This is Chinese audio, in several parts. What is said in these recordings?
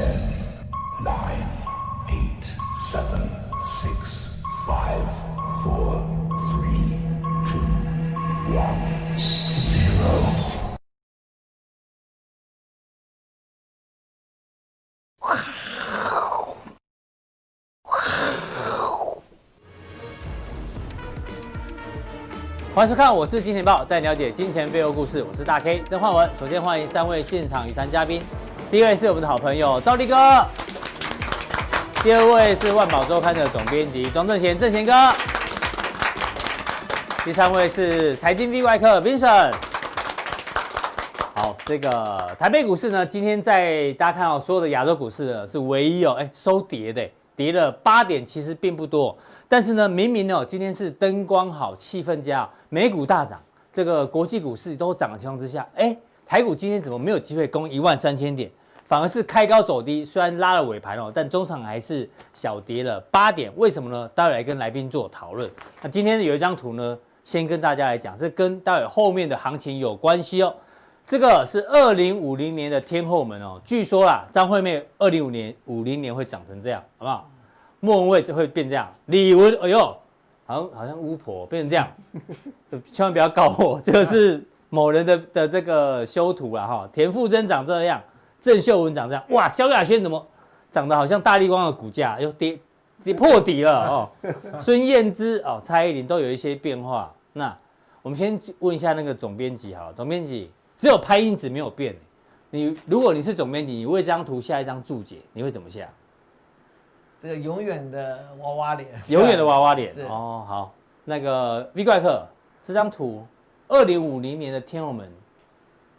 Ten, nine, eight, seven, six, five, four, three, two, one, zero. 欢迎收看，我是金钱豹，带你了解金钱背后故事。我是大 K 曾焕文。首先欢迎三位现场与谈嘉宾，第一位是我们的好朋友兆立哥，第二位是万宝周刊的总编辑庄正贤正贤哥，第三位是财经 V 怪客 Vincent。好，这个台北股市呢，今天在大家看到所有的亚洲股市呢，是唯一哦，哎，收跌的，跌了八点，其实并不多。但是呢，明明哦，今天是灯光好，气氛佳，美股大涨，这个国际股市都涨的情况之下，哎，台股今天怎么没有机会攻一万三千点，反而是开高走低，虽然拉了尾盘哦，但中场还是小跌了八点，为什么呢？待会来跟来宾做讨论。那今天有一张图呢，先跟大家来讲，这跟待会后面的行情有关系哦。这个是二零五零年的天后门哦，据说啦，张惠妹二零五年五零年会长成这样，好不好？莫文蔚就会变这样，李玟，哎呦，好像好像巫婆变成这样，千万不要告我，这个是某人的的这个修图了哈。田馥甄长这样，郑秀文长这样，哇，萧亚轩怎么长得好像大力光的股价又跌跌破底了哦。孙燕姿哦，蔡依林都有一些变化。那我们先问一下那个总编辑哈，总编辑只有拍因子没有变，你如果你是总编辑，你为这张图下一张注解，你会怎么下？这个永远的娃娃脸，永远的娃娃脸 哦。好，那个 V 怪客这张图，二零五零年的天后门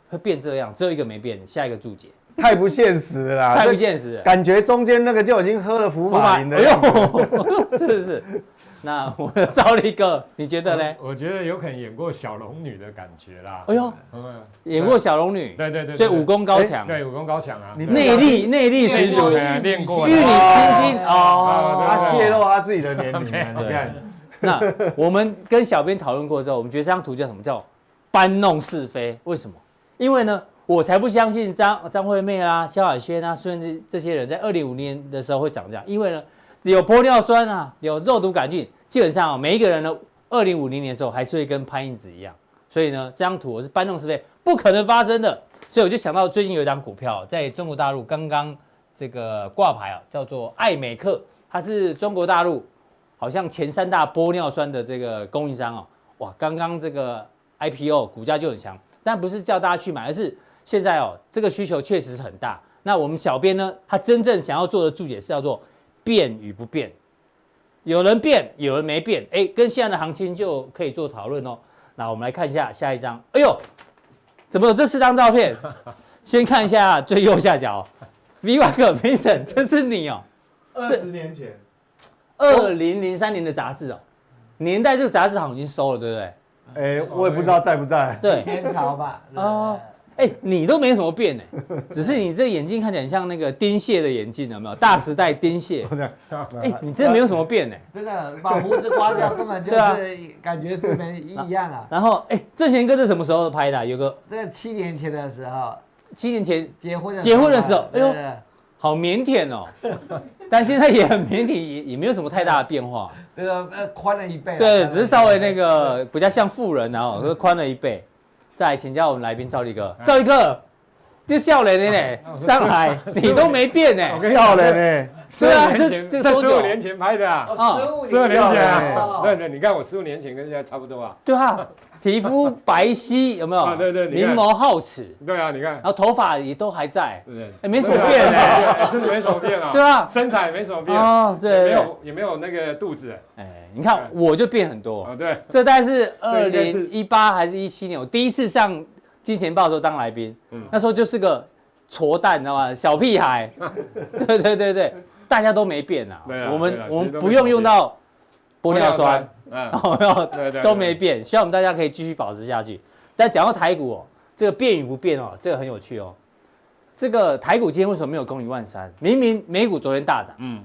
会变这样，只有一个没变，下一个注解。太不现实了啦，太不现实了，感觉中间那个就已经喝了福马林的样子。哎呦，是是。那我 的兆立哥，你觉得呢？我觉得有可能演过小龙女的感觉啦。哎呦，演过小龙女，对对对，所以武功高强，对武功高强啊，内力内力十足，练过，玉女心经哦，他泄露他自己的年龄，你看。那我们跟小编讨论过之后，我们觉得这张图叫什么？叫搬弄是非。为什么？因为呢，我才不相信张张惠妹啊、萧亚轩啊，甚至这些人在二零五年的时候会长这样，因为呢。只有玻尿酸啊，有肉毒杆菌，基本上啊，每一个人呢，二零五零年的时候还是会跟潘英子一样，所以呢，这张图我是搬弄是非，不可能发生的，所以我就想到最近有一张股票在中国大陆刚刚这个挂牌啊，叫做爱美克，它是中国大陆好像前三大玻尿酸的这个供应商哦，哇，刚刚这个 IPO 股价就很强，但不是叫大家去买，而是现在哦，这个需求确实是很大。那我们小编呢，他真正想要做的注解是叫做。变与不变，有人变，有人没变，哎，跟现在的行情就可以做讨论哦。那我们来看一下下一张，哎呦，怎么有这四张照片？先看一下最右下角，V 怪客 Vincent，这是你哦。二十年前，二零零三年的杂志哦，年代这个杂志好像已经收了，对不对？哎，我也不知道在不在。对，天朝吧。哦。哎，你都没什么变哎，只是你这眼镜看起来像那个丁蟹的眼镜，有没有？大时代丁蟹。哎，你真的没有什么变哎，真的把胡子刮掉，根本就是感觉跟没一样 啊。然后，哎，正贤哥是什么时候拍的？有个这个七年前的时候，七年前结婚的结婚的时候，哎呦，好腼腆哦。但现在也很腼腆，也也没有什么太大的变化。对啊，宽了一倍。对，只是稍微那个比较像富人，然后宽了一倍。再来请教我们来宾赵立哥，赵立哥就笑脸的呢，上海你都没变呢，笑脸呢，是啊，这这十五年前拍的啊，十五年前。啊，对对，你看我十五年前跟现在差不多啊，对啊，皮肤白皙有没有？对对，明眸皓齿，对啊，你看，然后头发也都还在，对。对，哎，没什么变呢，真的没什么变啊，对啊，身材也没什么变。啊，对，没有也没有那个肚子，哎。你看我就变很多，对，这大概 是二零一八还是一七年，我第一次上金钱豹的时候当来宾，那时候就是个矬蛋，你知道吗？小屁孩，对对对对，大家都没变啊，我们我们不用用到玻尿酸，然后都没变，希望我们大家可以继续保持下去。但讲到台股哦，这个变与不变哦，这个很有趣哦。这个台股今天为什么没有攻一万三？明明美股昨天大涨，嗯，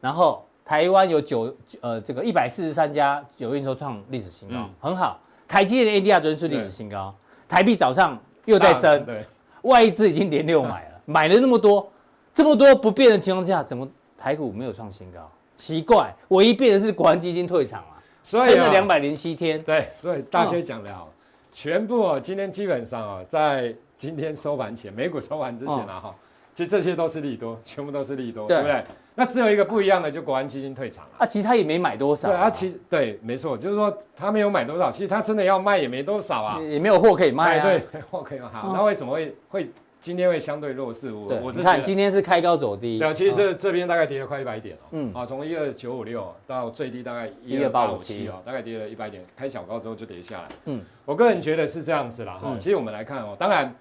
然后。台湾有九呃，这个一百四十三家有营收创历史新高，嗯、很好。台积电的 ADR 昨天是历史新高，台币早上又在升，对，外资已经连六买了，对买了那么多，这么多不变的情况之下，怎么台股没有创新高？奇怪，唯一变的是国安基金退场了，所以撑了两百零七天。对，所以大家讲的好，全部哦，今天基本上哦，在今天收盘前，美股收盘之前啊，哈，其实这些都是利多，全部都是利多，对不对？那只有一个不一样的，就国安基金退场了。啊，其实他也没买多少。对啊，其实对，没错，就是说他没有买多少，其实他真的要卖也没多少啊，也没有货可以卖啊。对，货可以卖。好，那为什么会会？今天会相对弱势，我我是看今天是开高走低。对，其实这这边大概跌了快一百点哦。嗯，啊，从一二九五六到最低大概一二八五七哦，大概跌了一百点，开小高之后就跌下来。嗯，我个人觉得是这样子啦哈。其实我们来看哦，当然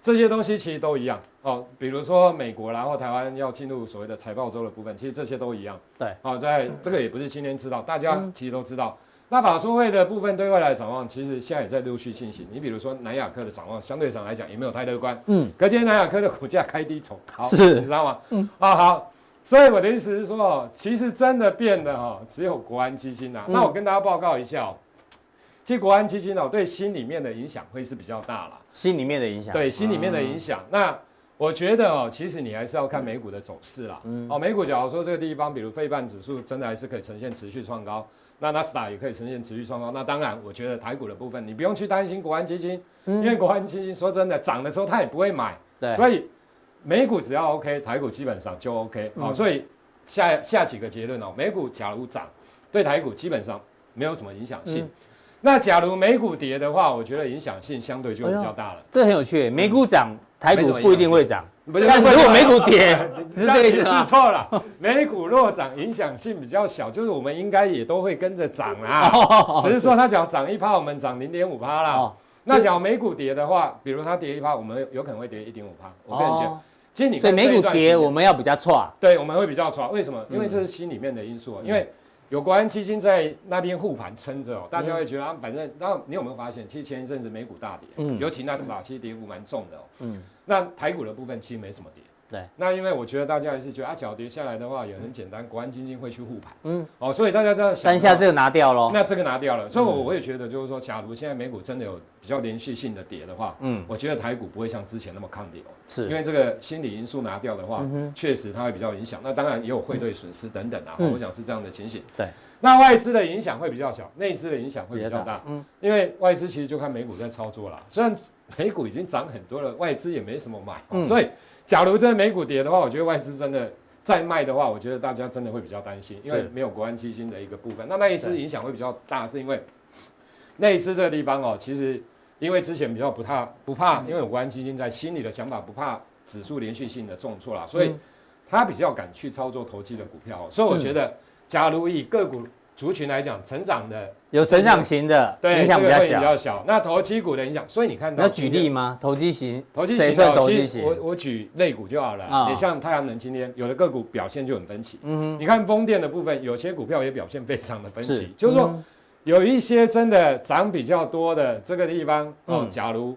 这些东西其实都一样哦，比如说美国然后台湾要进入所谓的财报周的部分，其实这些都一样。对，好，在这个也不是今天知道，大家其实都知道。那法说会的部分对未来的展望，其实现在也在陆续进行。你比如说南亚科的展望，相对上来讲也没有太乐观。嗯，可今天南亚科的股价开低走，好，是，你知道吗？嗯，啊好，所以我的意思是说，其实真的变的哈，只有国安基金呐。那我跟大家报告一下哦，其实国安基金哦，对心里面的影响会是比较大了。心里面的影响，对心里面的影响。那我觉得哦，其实你还是要看美股的走势啦。嗯，哦，美股假如说这个地方，比如费半指数，真的还是可以呈现持续创高。那纳斯达也可以呈现持续创高，那当然，我觉得台股的部分，你不用去担心国安基金，因为国安基金说真的涨的时候他也不会买，对，所以美股只要 OK，台股基本上就 OK，好，所以下下几个结论哦，美股假如涨，对台股基本上没有什么影响性，那假如美股跌的话，我觉得影响性相对就比较大了。这很有趣，美股涨，台股不一定会涨。不是，如果美股跌，是这个意思吗？错了，美股若涨，影响性比较小，就是我们应该也都会跟着涨啦。只是说它只要涨一趴，我们涨零点五趴啦。那假如美股跌的话，比如它跌一趴，我们有可能会跌一点五趴。我个人觉得，其实你所以美股跌，我们要比较错。对，我们会比较错。为什么？因为这是心里面的因素。因为有国安基金在那边护盘撑着哦，大家会觉得啊，反正，然后你有没有发现，其实前一阵子美股大跌，嗯，尤其纳斯达克其实跌幅蛮重的哦，嗯。那台股的部分其实没什么跌，对。那因为我觉得大家还是觉得啊，脚跌下来的话也很简单，国安基金会去护盘，嗯，哦，所以大家这样想，当下这个拿掉喽。那这个拿掉了，所以我我也觉得就是说，假如现在美股真的有比较连续性的跌的话，嗯，我觉得台股不会像之前那么抗跌哦，是因为这个心理因素拿掉的话，确实它会比较影响。那当然也有汇兑损失等等啊，我想是这样的情形。对。那外资的影响会比较小，内资的影响会比较大，嗯，因为外资其实就看美股在操作啦，虽然。美股已经涨很多了，外资也没什么买，嗯、所以假如这美股跌的话，我觉得外资真的再卖的话，我觉得大家真的会比较担心，因为没有国安基金的一个部分。那那一次影响会比较大，是因为内资这个地方哦，其实因为之前比较不怕不怕，因为有国安基金在，心里的想法不怕指数连续性的重挫啦，所以他比较敢去操作投机的股票，所以我觉得，假如以个股。族群来讲，成长的有成长型的，对，影响比较小。比较小。那投机股的影响，所以你看到，要举例吗？投机型，投机型算投机型。我我举类股就好了。你像太阳能，今天有的个股表现就很分歧。嗯，你看风电的部分，有些股票也表现非常的分歧。就是说，有一些真的涨比较多的这个地方哦，假如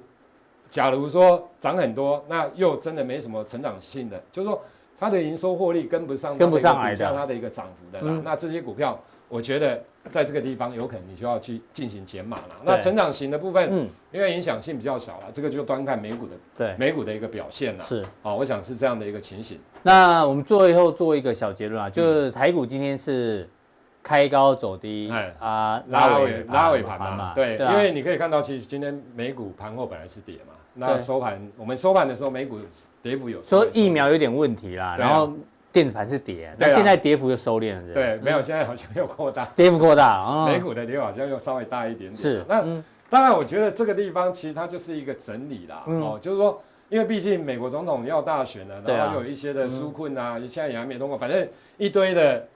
假如说涨很多，那又真的没什么成长性的，就是说它的营收获利跟不上，跟不上来的，它的一个涨幅的啦。那这些股票。我觉得在这个地方有可能你就要去进行减码了。那成长型的部分，嗯，因为影响性比较小了，这个就端看美股的，对，美股的一个表现了。是，哦，我想是这样的一个情形。那我们最后做一个小结论啊，就是台股今天是开高走低，哎。啊，拉尾拉尾盘嘛，对，因为你可以看到，其实今天美股盘后本来是跌嘛，那收盘我们收盘的时候，美股跌幅有说疫苗有点问题啦，然后。电子盘是跌，那现在跌幅又收敛了。对，没有，现在好像又扩大，跌幅扩大啊。美股的跌好像又稍微大一点点。是，那当然，我觉得这个地方其实它就是一个整理啦。哦，就是说，因为毕竟美国总统要大选了，然后有一些的纾困啊，现在也还没通过，反正一堆的。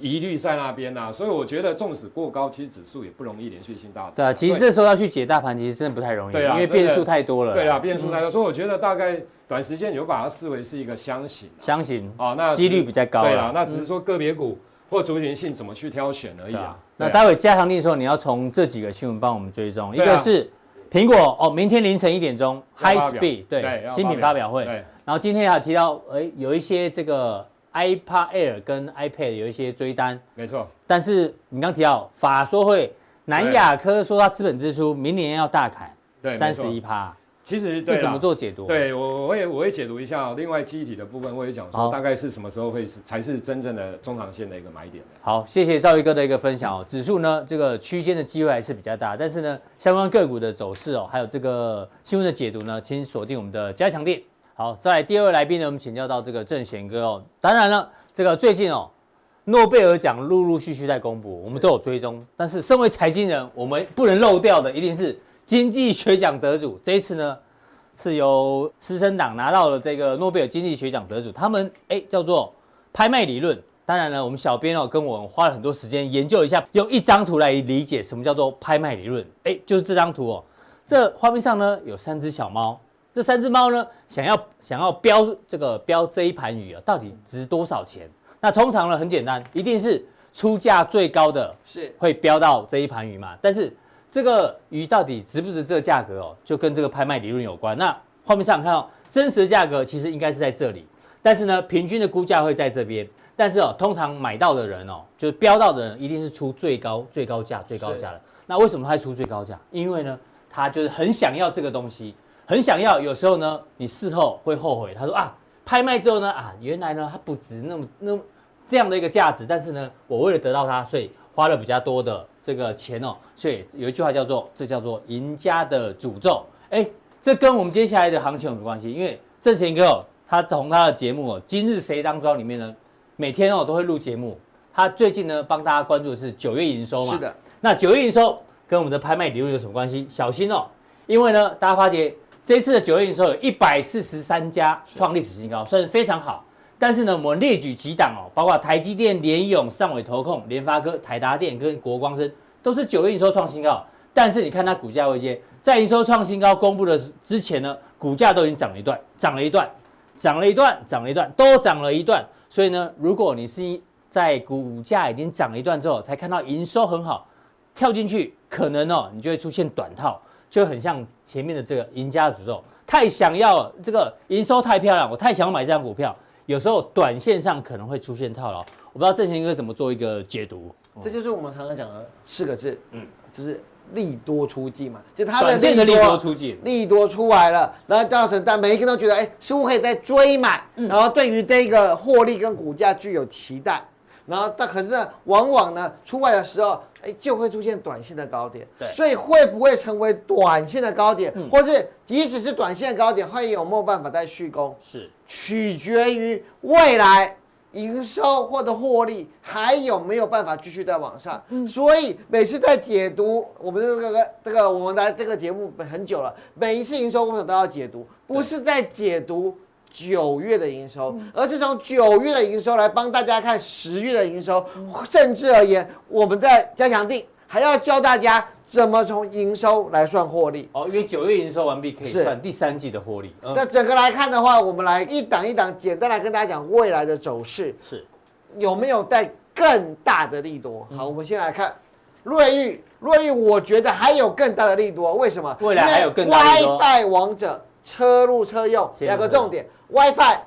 疑虑在那边呐、啊，所以我觉得纵使过高，其实指数也不容易连续性大涨。对啊，其实这时候要去解大盘，其实真的不太容易，对啊，因为变数太多了。对啊，变数太多，所以我觉得大概短时间你就把它视为是一个箱型。箱型啊，那几率比较高。对啊，那只是说个别股或族群性怎么去挑选而已啊。那待会加强力的时候，你要从这几个新闻帮我们追踪，一个是苹果哦，明天凌晨一点钟，High Speed 对新品发表会。对，然后今天还提到，哎，有一些这个。iPad Air 跟 iPad 有一些追单，没错。但是你刚提到法说会，南亚科说它资本支出明年要大砍，对，三十一趴。其实这怎么做解读？对我，我会我会解读一下。另外，记忆体的部分，我也讲说，大概是什么时候会是才是真正的中长线的一个买点。好，谢谢赵宇哥的一个分享哦。指数呢，这个区间的机会还是比较大，但是呢，相关个股的走势哦，还有这个新闻的解读呢，请锁定我们的加强錠。好，再来第二位来宾呢，我们请教到这个郑贤哥哦。当然了，这个最近哦，诺贝尔奖陆陆续续在公布，我们都有追踪。但是身为财经人，我们不能漏掉的一定是。经济学奖得主这一次呢，是由师生党拿到了这个诺贝尔经济学奖得主，他们哎叫做拍卖理论。当然了，我们小编哦跟我们花了很多时间研究一下，用一张图来理解什么叫做拍卖理论。哎，就是这张图哦，这画面上呢有三只小猫，这三只猫呢想要想要标这个标这一盘鱼啊，到底值多少钱？那通常呢很简单，一定是出价最高的是会标到这一盘鱼嘛，但是。这个鱼到底值不值这个价格哦？就跟这个拍卖理论有关。那画面上看到真实的价格其实应该是在这里，但是呢，平均的估价会在这边。但是哦，通常买到的人哦，就是标到的人一定是出最高最高价最高价的。那为什么他会出最高价？因为呢，他就是很想要这个东西，很想要。有时候呢，你事后会后悔。他说啊，拍卖之后呢，啊，原来呢它不值那么那么这样的一个价值，但是呢，我为了得到它，所以花了比较多的。这个钱哦，所以有一句话叫做“这叫做赢家的诅咒”。哎，这跟我们接下来的行情有没有关系？因为郑贤哥哦，他从他的节目哦《今日谁当庄》里面呢，每天哦都会录节目。他最近呢帮大家关注的是九月营收嘛。是的。那九月营收跟我们的拍卖理论有什么关系？小心哦，因为呢，大家发觉这次的九月营收有一百四十三家创历史新高，算是非常好。但是呢，我们列举几档哦，包括台积电、联咏、上纬投控、联发科、台达电跟国光生，都是九月营收创新高。但是你看它股价位阶，在营收创新高公布的之前呢，股价都已经涨了一段，涨了一段，涨了一段，涨了一段，都涨了一段。所以呢，如果你是在股价已经涨了一段之后，才看到营收很好，跳进去，可能哦，你就会出现短套，就很像前面的这个赢家的诅咒，太想要这个营收太漂亮，我太想要买这张股票。有时候短线上可能会出现套牢，我不知道正贤哥怎么做一个解读。这就是我们常常讲的四个字，嗯，就是利多出尽嘛，就它的利多出尽，利多出来了，然后造成但每一个人都觉得，哎，似乎可以再追买，然后对于这个获利跟股价具有期待。然后，但可是呢，往往呢，出来的时候，哎，就会出现短线的高点。对，所以会不会成为短线的高点，嗯、或是即使是短线的高点，会有没有办法再续攻？是，取决于未来营收或者获利还有没有办法继续再往上。嗯，所以每次在解读我们这个这个我们来这个节目很久了，每一次营收工程都要解读，不是在解读。九月的营收，而是从九月的营收来帮大家看十月的营收，甚至而言，我们在加强定还要教大家怎么从营收来算获利。哦，因为九月营收完毕可以算第三季的获利。那整个来看的话，我们来一档一档简单来跟大家讲未来的走势，是有没有带更大的利多？好，我们先来看瑞昱，瑞昱我觉得还有更大的利多，为什么？未来还有更大的利多。WiFi 王者车入车用两个重点。WiFi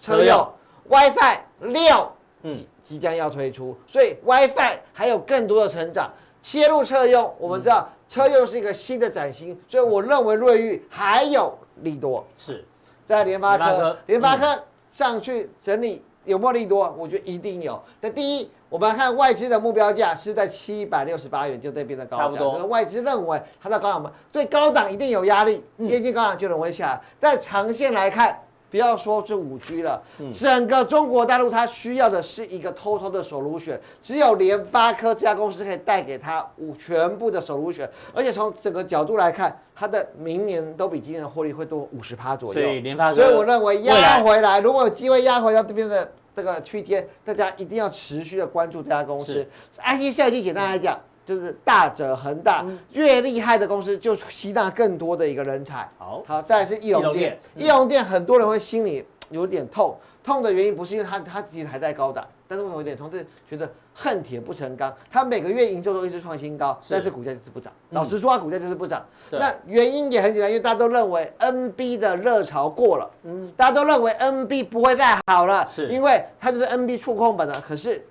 车用，WiFi 六，嗯，即将要推出，所以 WiFi 还有更多的成长。切入车用，我们知道车用是一个新的崭新，所以我认为瑞昱还有利多。是，在联发科，联发科上去整理有没有利多？我觉得一定有。那第一，我们来看外资的目标价是在七百六十八元，就这边的高档。差不多。外资认为它在高档嘛，所以高档一定有压力，接近高档就容易下来。但长线来看。不要说这五 G 了，整个中国大陆它需要的是一个 total 的 solution，只有联发科这家公司可以带给它五全部的 solution，而且从整个角度来看，它的明年都比今年的获利会多五十趴左右。所以联发科，所以我认为压回来，如果有机会压回到这边的这个区间，大家一定要持续的关注这家公司。IC 设计简单来讲。就是大者恒大，越厉害的公司就吸纳更多的一个人才。好，好，再来是易容店，易容店很多人会心里有点痛，痛的原因不是因为它它其实还在高档，但是为什么有点痛？是觉得恨铁不成钢，它每个月营收都一直创新高，但是股价就是不涨。老实说，它股价就是不涨。那原因也很简单，因为大家都认为 NB 的热潮过了，嗯，大家都认为 NB 不会再好了，是因为它就是 NB 触控本的，可是。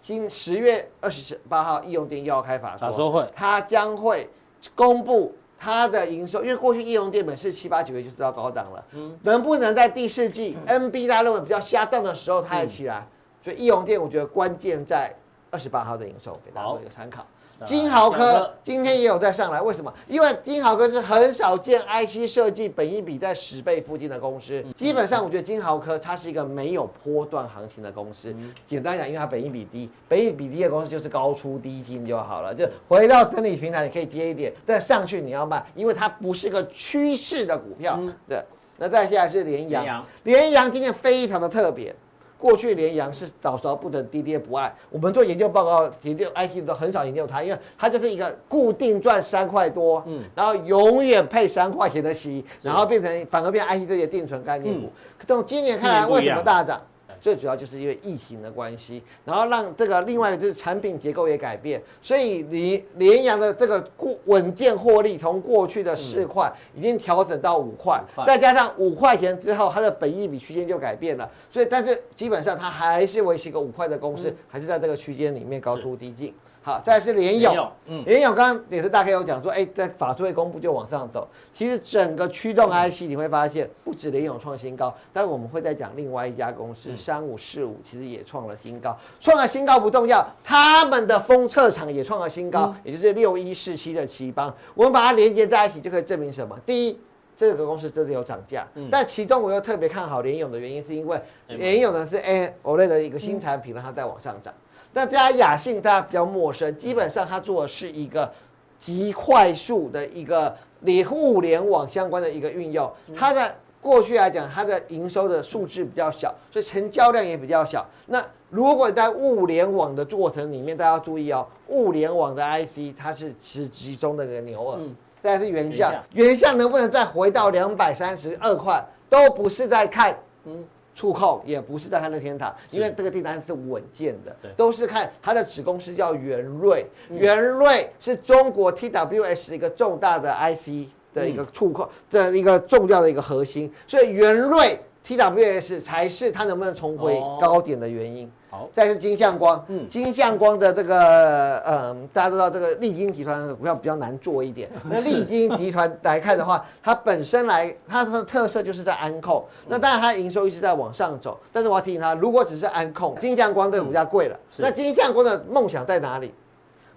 今十月二十八号，易用电又要开法说会，它将会公布它的营收，因为过去易容电本是七八九月就知道高档了，嗯，能不能在第四季、嗯、NB 大家认为比较下档的时候它也起来？嗯、所以易融店我觉得关键在二十八号的营收，给大家做一个参考。金豪科今天也有在上来，为什么？因为金豪科是很少见 IC 设计本一比在十倍附近的公司。基本上，我觉得金豪科它是一个没有波段行情的公司。简单讲，因为它本一比低，本一比低的公司就是高出低进就好了。就回到整理平台，你可以跌一点，但上去你要卖，因为它不是个趋势的股票。对，那再下来是联阳，联阳今天非常的特别。过去联阳是早熟不等，低跌不爱。我们做研究报告，研究 IC 都很少研究它，因为它就是一个固定赚三块多，嗯，然后永远配三块钱的息，然后变成反而变 IC 这些定存概念股。从今年看来，为什么大涨？最主要就是因为疫情的关系，然后让这个另外一个就是产品结构也改变，所以你联阳的这个过稳健获利，从过去的四块已经调整到五块，再加上五块钱之后，它的本益比区间就改变了，所以但是基本上它还是维持一个五块的公式，还是在这个区间里面高出低进。好，再是联咏，嗯，联咏刚刚也是大概有讲说，哎，在法说会公布就往上走。其实整个驱动 IC 你会发现，不止联咏创新高，但是我们会再讲另外一家公司三五四五，其实也创了新高。创了新高不重要，他们的封测厂也创了新高，也就是六一四七的奇邦。我们把它连接在一起，就可以证明什么？第一，这个公司真的有涨价。但其中我又特别看好联咏的原因，是因为联咏呢是 AMOLED 的一个新产品，让它在往上涨。那大家雅信大家比较陌生，基本上它做的是一个极快速的一个联物联网相关的一个运用。它的过去来讲，它的营收的数字比较小，所以成交量也比较小。那如果在物联网的过程里面，大家要注意哦，物联网的 IC 它是是集中的一个牛耳。再来是原相，原相能不能再回到两百三十二块，都不是在看嗯。触控也不是在它的天堂，因为这个订单是稳健的，都是看它的子公司叫元瑞，元瑞是中国 TWS 一个重大的 IC 的一个触控的一个重要的一个核心，所以元瑞 TWS 才是它能不能重回高点的原因。好，再是金相光，嗯，金相光的这个，嗯，大家都知道这个利金集团的股票比较难做一点。那利金集团来看的话，它本身来它的特色就是在安控，那当然它的营收一直在往上走。但是我要提醒他，如果只是安控，金相光这个股价贵了。那金相光的梦想在哪里？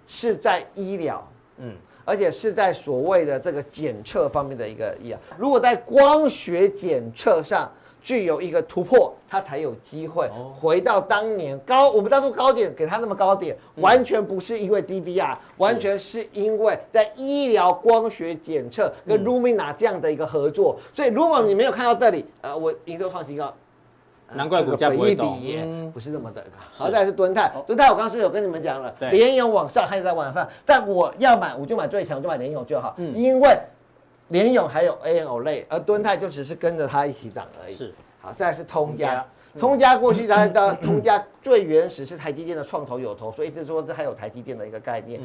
是在医疗，嗯，而且是在所谓的这个检测方面的一个医疗。如果在光学检测上，具有一个突破，它才有机会回到当年高。我们当初高点给它那么高点，完全不是因为 DVR，完全是因为在医疗光学检测跟 Lumina 这样的一个合作。所以如果你没有看到这里，呃，我营收创新高，难怪股价不会动，不是那么的高。好，再来是蹲泰，蹲泰我刚刚是有跟你们讲了，联勇往上还是在往上，但我要买我就买最强，就买联勇就好，因为。联咏还有 AMOLED，而敦泰就只是跟着它一起涨而已。是，好，再来是通家，通家过去来的通家最原始是台积电的创投有投，所以一直说这还有台积电的一个概念。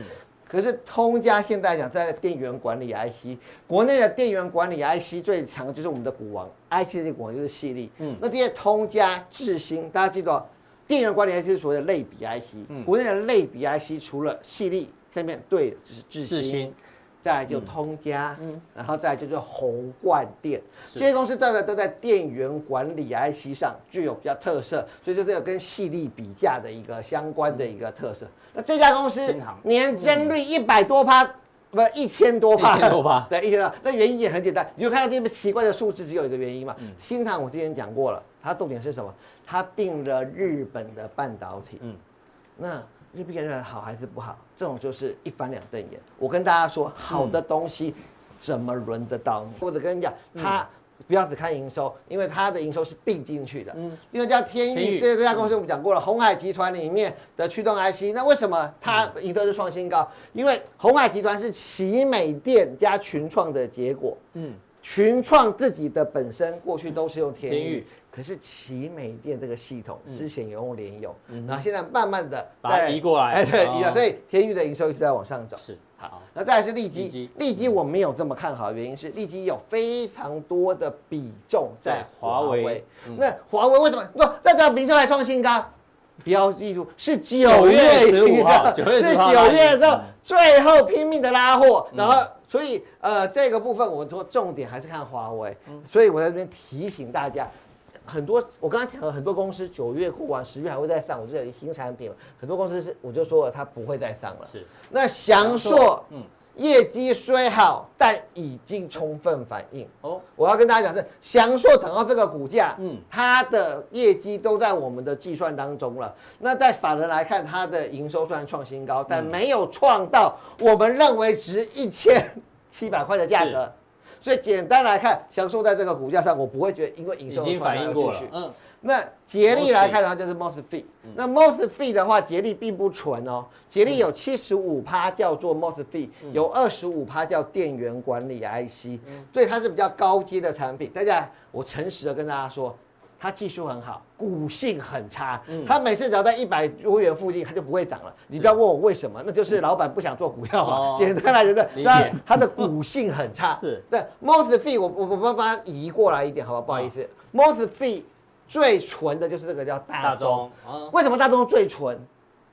可是通家现在讲在电源管理 IC，国内的电源管理 IC 最强的就是我们的股王，IC 的股王就是系力。嗯，那这些通家、智新，大家记住，电源管理 IC 是所谓的类比 IC，国内的类比 IC 除了系力，下面对的就是智新。再来就通家，嗯，然后再来就是宏冠电，这些公司大概都在电源管理 IC 上具有比较特色，所以就是有跟细粒比价的一个相关的一个特色。那这家公司年增率一百多趴，不一千多趴，一千多趴，对，一千多。那原因也很简单，你就看到这个奇怪的数字，只有一个原因嘛。新唐我之前讲过了，它重点是什么？它并了日本的半导体，嗯，那。日币现在好还是不好？这种就是一翻两瞪眼。我跟大家说，好的东西怎么轮得到你？或者跟你讲，他不要只看营收，因为他的营收是并进去的。嗯，因为叫天钰，这这家公司我们讲过了，鸿海集团里面的驱动 IC。那为什么它营收是创新高？因为鸿海集团是奇美电加群创的结果。嗯，群创自己的本身过去都是用天钰。可是奇美电这个系统之前有用联友，然后现在慢慢的把它移过来，哎对，移了，所以天域的营收一直在往上走。是，好，那再来是利基，利基我没有这么看好的原因是利基有非常多的比重在华为。那华为为什么？不？那这比重还创新高？不要记住是九月十五号，是九月的时候最后拼命的拉货，然后所以呃这个部分我说重点还是看华为，所以我在这边提醒大家，很多我刚刚讲了很多公司九月过完十月还会再上，我这里新产品，很多公司是我就说了它不会再上了。是，那翔硕嗯。业绩虽好，但已经充分反映。哦，我要跟大家讲是翔硕等到这个股价，嗯，它的业绩都在我们的计算当中了。那在法人来看，它的营收虽然创新高，但没有创到我们认为值一千七百块的价格。所以简单来看，享受在这个股价上，我不会觉得因为营收已经反映过了。嗯。那捷力来看的话，就是 MOSFET。那 MOSFET 的话，捷力并不纯哦。捷力有七十五趴叫做 MOSFET，有二十五趴叫电源管理 IC，所以它是比较高阶的产品。大家，我诚实的跟大家说，它技术很好，股性很差。它每次只要在一百多元附近，它就不会涨了。你不要问我为什么，那就是老板不想做股票嘛。简单来讲，对，它它的股性很差。是对，most fee 我我我把它移过来一点，好不好？不好意思 most fee。最纯的就是这个叫大中，为什么大中最纯？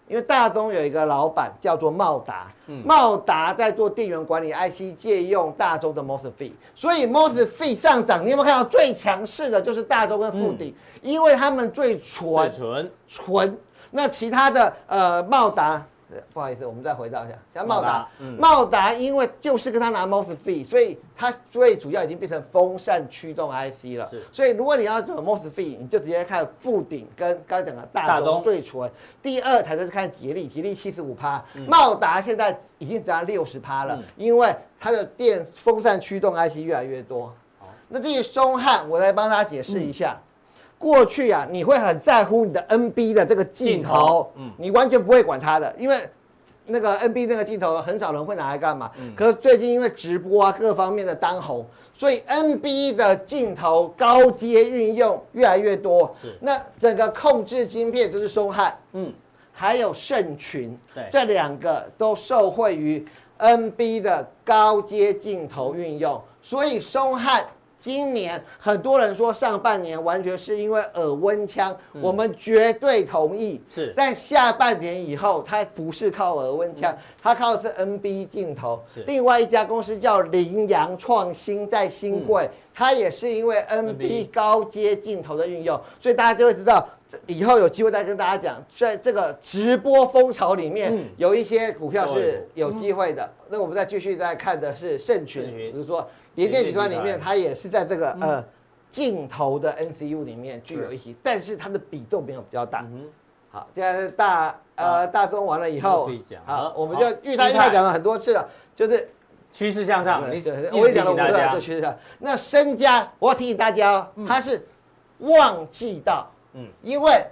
因为大中有一个老板叫做茂达，茂达在做电源管理 IC，借用大中的 MOSFET，所以 MOSFET 上涨，你有没有看到最强势的就是大中跟富鼎，因为他们最纯，纯。纯，那其他的呃茂达。不好意思，我们再回到一下，像茂达，茂达、嗯、因为就是跟他拿 MOSFET，所以它最主要已经变成风扇驱动 IC 了。是，所以如果你要走 MOSFET，你就直接看富鼎跟刚才讲的大中最纯。第二台就是看吉利，吉利七十五趴，茂达现在已经涨到六十趴了，嗯、因为它的电风扇驱动 IC 越来越多。好，那至于松汉，我来帮大家解释一下。嗯过去啊，你会很在乎你的 NB 的这个镜头，嗯，你完全不会管它的，因为那个 NB 那个镜头很少人会拿来干嘛。嗯，可是最近因为直播啊各方面的当红，所以 NB 的镜头高阶运用越来越多。是，那整个控制晶片就是松汉，嗯，还有盛群，对，这两个都受惠于 NB 的高阶镜头运用，所以松汉。今年很多人说上半年完全是因为耳温枪，我们绝对同意。是，但下半年以后，它不是靠耳温枪，它靠的是 NB 镜头。是，另外一家公司叫羚羊创新，在新贵，它也是因为 NB 高阶镜头的运用，所以大家就会知道，以后有机会再跟大家讲，在这个直播风潮里面，有一些股票是有机会的。那我们再继续再看的是盛群，比如说。联电集团里面，它也是在这个呃镜头的 NCU 里面具有一些，但是它的比重没有比较大。好，现在是大呃大中完了以后，好，我们就裕泰裕泰讲了很多次了，就是趋势向上。我跟你讲了，我们在做趋势上。那身家，我要提醒大家哦，它是旺季到，嗯，因为。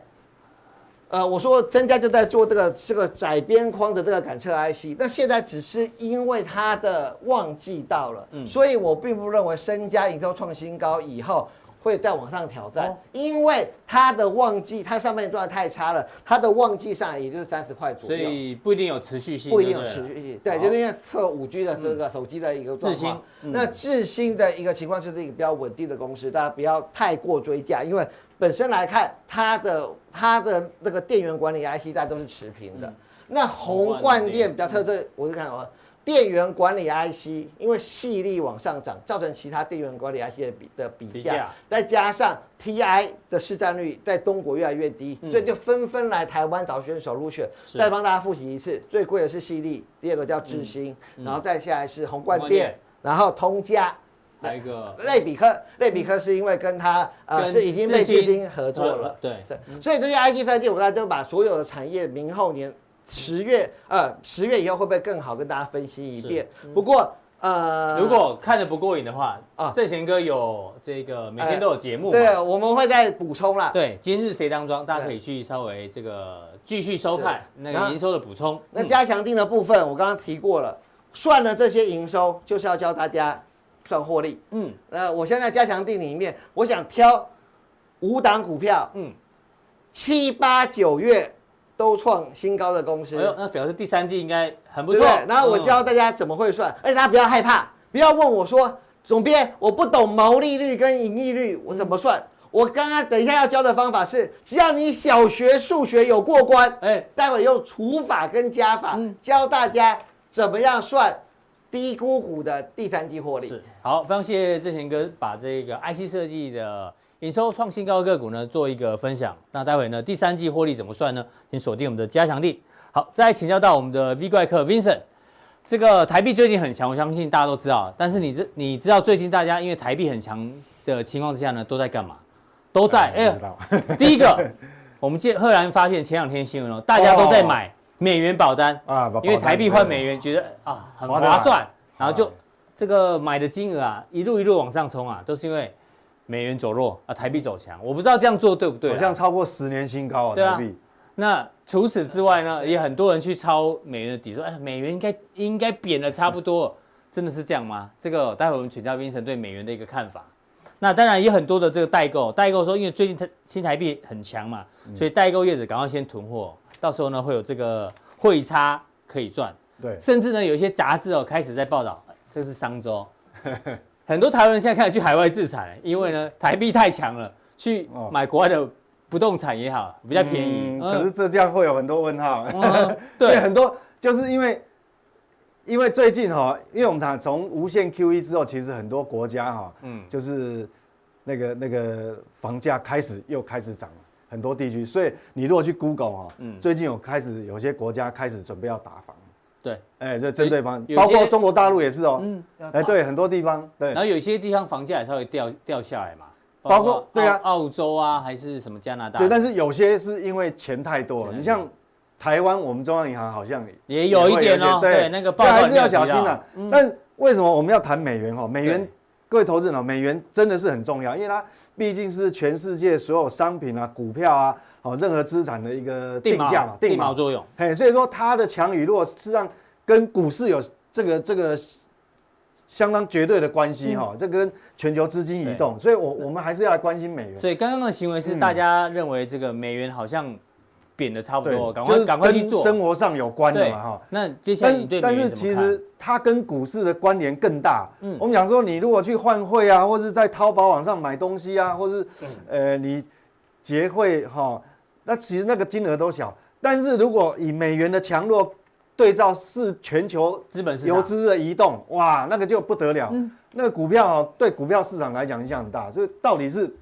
呃，我说增加就在做这个这个窄边框的这个感测 IC，那现在只是因为它的旺季到了，嗯，所以我并不认为身家营收创新高以后会再往上挑战，哦、因为它的旺季，它上半年赚的太差了，它的旺季上也就是三十块左右，所以不一定有持续性，不一定有持续性，对，就是因为测五 G 的这个手机的一个状况，嗯、那智新的一个情况就是一个比较稳定的公司，大家不要太过追价，因为。本身来看，它的它的那个电源管理 IC 大家都是持平的。嗯、那宏冠电比较特色，我就看什么？电源管理 IC，因为矽力往上涨，造成其他电源管理 IC 的比的比价，再加上 TI 的市占率在中国越来越低，嗯、所以就纷纷来台湾找选手入选。是再帮大家复习一次，最贵的是矽力，第二个叫智新，然后再下来是宏冠电，然后通家。来一个类比科，类比科是因为跟他呃是已经被基金合作了，对，所以这些 IC 设计，我们大家都把所有的产业明后年十月呃十月以后会不会更好，跟大家分析一遍。不过呃，如果看的不过瘾的话啊，正贤哥有这个每天都有节目，对，我们会再补充啦。对，今日谁当庄，大家可以去稍微这个继续收看那个营收的补充。那加强定的部分，我刚刚提过了，算了这些营收，就是要教大家。算获利，嗯，那，我现在加强錠里面，我想挑五档股票，嗯，七八九月都创新高的公司，哎呦，那表示第三季应该很不错。然后我教大家怎么会算，而且大家不要害怕，不要问我说，总编，我不懂毛利率跟盈利率，我怎么算？我刚刚等一下要教的方法是，只要你小学数学有过关，哎，待会用除法跟加法教大家怎么样算。低估股的第三季获利。是好，非常谢谢志贤哥把这个 IC 设计的营收创新高个股呢做一个分享。那待会呢第三季获利怎么算呢？请锁定我们的加强錠。好，再请教到我们的 V 怪客 Vincent，这个台币最近很强，我相信大家都知道。但是你知你知道最近大家因为台币很强的情况之下呢，都在干嘛？都在哎，第一个，我们见赫然发现前两天新闻哦，大家都在买美元保单啊，因为台币换美元觉得啊很划算，然后就这个买的金额啊一路一路往上冲啊，都是因为美元走弱啊，台币走强。我不知道这样做对不对？好像超过十年新高啊，台币。那除此之外呢，也很多人去抄美元的底，说，哎，美元应该应该贬的差不多，真的是这样吗？这个待会我们请教 Vincent 对美元的一个看法。那当然也很多的这个代购，代购说，因为最近它新台币很强嘛，所以代购业者赶快先囤货，到时候呢会有这个汇差可以赚。对，甚至呢有一些杂志哦开始在报道，这是商周，很多台湾人现在开始去海外置产，因为呢台币太强了，去买国外的。不动产也好，比较便宜。嗯，可是这这样会有很多问号。嗯、对，很多就是因为，因为最近哈，因为我们谈从无限 QE 之后，其实很多国家哈，嗯，就是那个那个房价开始又开始涨了，很多地区。所以你如果去 Google 哈，嗯，最近有开始有些国家开始准备要打房。对，哎，这针对房，包括中国大陆也是哦。嗯，哎，对，很多地方对。然后有些地方房价也稍微掉掉下来嘛。包括对啊，澳洲啊，还是什么加拿大？对，但是有些是因为钱太多了。你像台湾，我们中央银行好像也有一点哦。对，那个，这还是要小心的。但为什么我们要谈美元？哈，美元，各位投资人，美元真的是很重要，因为它毕竟是全世界所有商品啊、股票啊、哦任何资产的一个定价嘛，定锚作用。嘿，所以说它的强与弱，实际上跟股市有这个这个。相当绝对的关系哈，这跟全球资金移动，所以我我们还是要来关心美元。所以刚刚的行为是大家认为这个美元好像贬的差不多，赶快赶快去做。生活上有关的嘛哈。那接下来你对？但是其实它跟股市的关联更大。嗯，我们讲说你如果去换汇啊，或是在淘宝网上买东西啊，或是呃你结汇哈，那其实那个金额都小。但是如果以美元的强弱，对照是全球资本市场游资的移动，哇，那个就不得了。嗯、那个股票哦，对股票市场来讲影响很大。所以到底是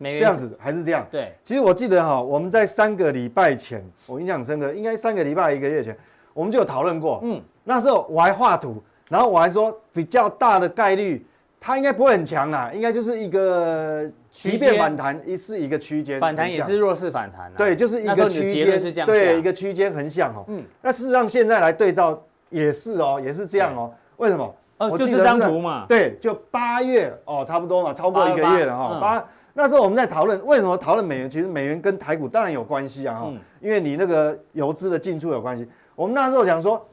这样子还是这样？对，其实我记得哈，我们在三个礼拜前，我印象深刻，应该三个礼拜一个月前，我们就有讨论过。嗯，那时候我还画图，然后我还说比较大的概率。它应该不会很强啦，应该就是一个，即便反弹一是一个区间，反弹也是弱势反弹。对，就是一个区间，对，一个区间横向哦。嗯，那事实上现在来对照也是哦，也是这样哦。为什么？哦，就这张图嘛。对，就八月哦，差不多嘛，超过一个月了哈。八那时候我们在讨论为什么讨论美元，其实美元跟台股当然有关系啊哈，因为你那个游资的进出有关系。我们那时候想说，